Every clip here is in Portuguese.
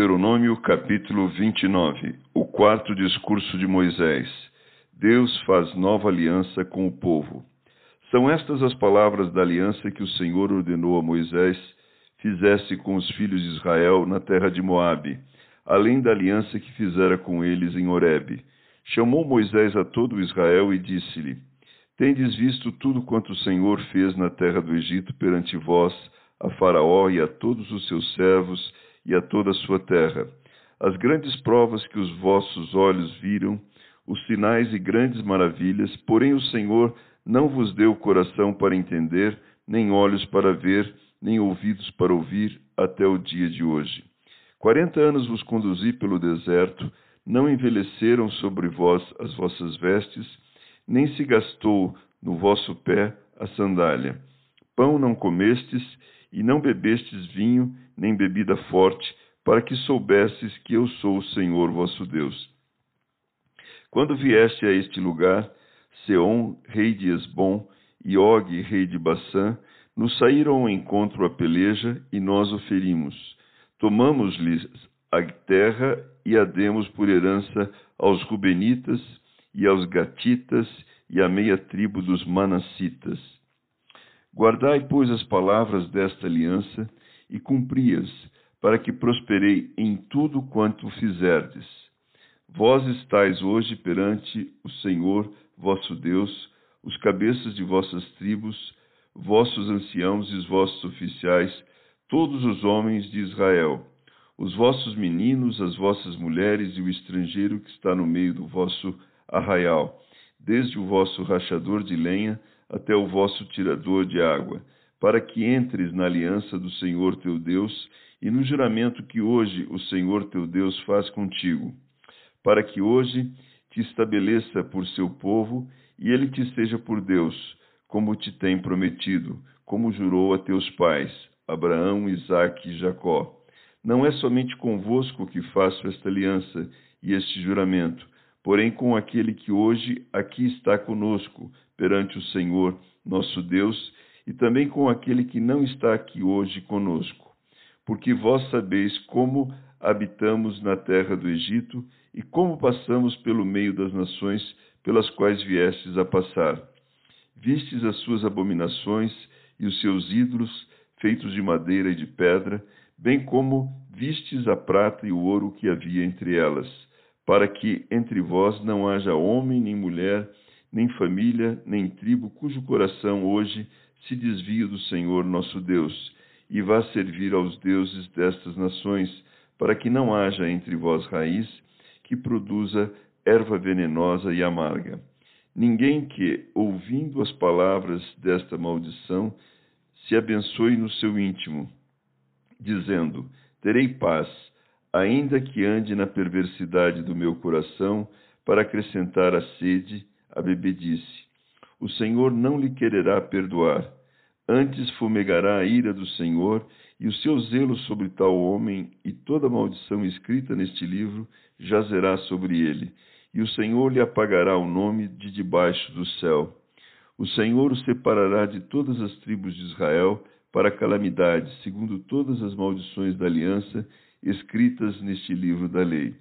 Deuteronômio capítulo 29 O quarto discurso de Moisés. Deus faz nova aliança com o povo. São estas as palavras da aliança que o Senhor ordenou a Moisés fizesse com os filhos de Israel na terra de Moabe, além da aliança que fizera com eles em Horebe. Chamou Moisés a todo Israel e disse-lhe: Tendes visto tudo quanto o Senhor fez na terra do Egito perante vós, a Faraó e a todos os seus servos, e a toda a sua terra. As grandes provas que os vossos olhos viram, os sinais e grandes maravilhas, porém o Senhor não vos deu coração para entender, nem olhos para ver, nem ouvidos para ouvir, até o dia de hoje. Quarenta anos vos conduzi pelo deserto, não envelheceram sobre vós as vossas vestes, nem se gastou no vosso pé a sandália. Pão não comestes, e não bebestes vinho, nem bebida forte, para que soubesses que eu sou o Senhor vosso Deus. Quando vieste a este lugar, Seom, rei de Esbom, e Og, rei de Bassã, nos saíram ao encontro a peleja, e nós o ferimos. Tomamos-lhes a terra e a demos por herança aos Rubenitas e aos Gatitas e à meia tribo dos Manassitas Guardai, pois, as palavras desta aliança e cumpri-as, para que prosperei em tudo quanto fizerdes. Vós estáis hoje perante o Senhor vosso Deus, os cabeças de vossas tribos, vossos anciãos e os vossos oficiais, todos os homens de Israel, os vossos meninos, as vossas mulheres e o estrangeiro que está no meio do vosso arraial, desde o vosso rachador de lenha até o vosso tirador de água, para que entres na aliança do Senhor teu Deus e no juramento que hoje o Senhor teu Deus faz contigo, para que hoje te estabeleça por seu povo e ele te seja por Deus, como te tem prometido, como jurou a teus pais, Abraão, Isaque e Jacó. Não é somente convosco que faço esta aliança e este juramento, porém com aquele que hoje aqui está conosco, perante o Senhor nosso Deus, e também com aquele que não está aqui hoje conosco. Porque vós sabeis como habitamos na terra do Egito e como passamos pelo meio das nações pelas quais viestes a passar. Vistes as suas abominações e os seus ídolos, feitos de madeira e de pedra, bem como vistes a prata e o ouro que havia entre elas, para que entre vós não haja homem nem mulher, nem família, nem tribo, cujo coração hoje se desvia do Senhor nosso Deus, e vá servir aos deuses destas nações, para que não haja entre vós raiz que produza erva venenosa e amarga. Ninguém que, ouvindo as palavras desta maldição, se abençoe no seu íntimo, dizendo: Terei paz, ainda que ande na perversidade do meu coração, para acrescentar a sede a bebedice. O Senhor não lhe quererá perdoar. Antes fumegará a ira do Senhor e o seu zelo sobre tal homem, e toda maldição escrita neste livro jazerá sobre ele, e o Senhor lhe apagará o nome de debaixo do céu. O Senhor o separará de todas as tribos de Israel para calamidade, segundo todas as maldições da aliança escritas neste livro da lei.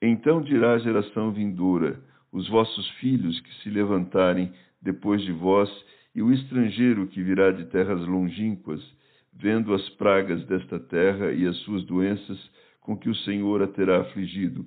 Então dirá a geração vindoura: os vossos filhos que se levantarem depois de vós, e o estrangeiro que virá de terras longínquas, vendo as pragas desta terra e as suas doenças com que o Senhor a terá afligido,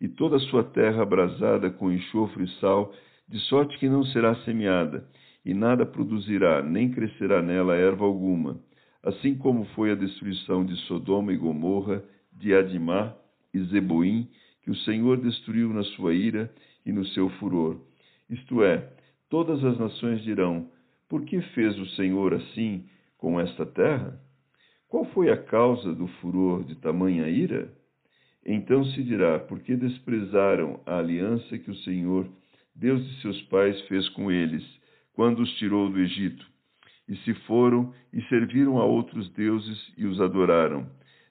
e toda a sua terra abrasada com enxofre e sal, de sorte que não será semeada, e nada produzirá, nem crescerá nela erva alguma, assim como foi a destruição de Sodoma e Gomorra, de Adimá e Zeboim, que o Senhor destruiu na sua ira e no seu furor. Isto é, todas as nações dirão: Por que fez o Senhor assim com esta terra? Qual foi a causa do furor de tamanha ira? Então se dirá: por que desprezaram a aliança que o Senhor, Deus de seus pais, fez com eles, quando os tirou do Egito? E se foram e serviram a outros deuses e os adoraram,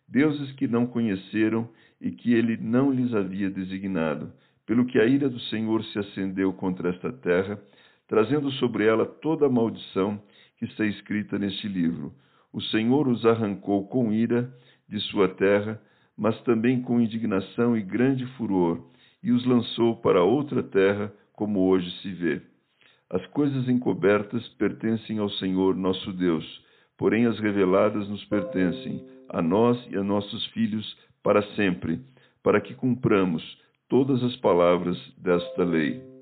deuses que não conheceram e que ele não lhes havia designado, pelo que a ira do Senhor se acendeu contra esta terra, trazendo sobre ela toda a maldição que está escrita neste livro. O Senhor os arrancou com ira de sua terra, mas também com indignação e grande furor, e os lançou para outra terra, como hoje se vê. As coisas encobertas pertencem ao Senhor nosso Deus, porém as reveladas nos pertencem, a nós e a nossos filhos, para sempre, para que cumpramos todas as palavras desta lei.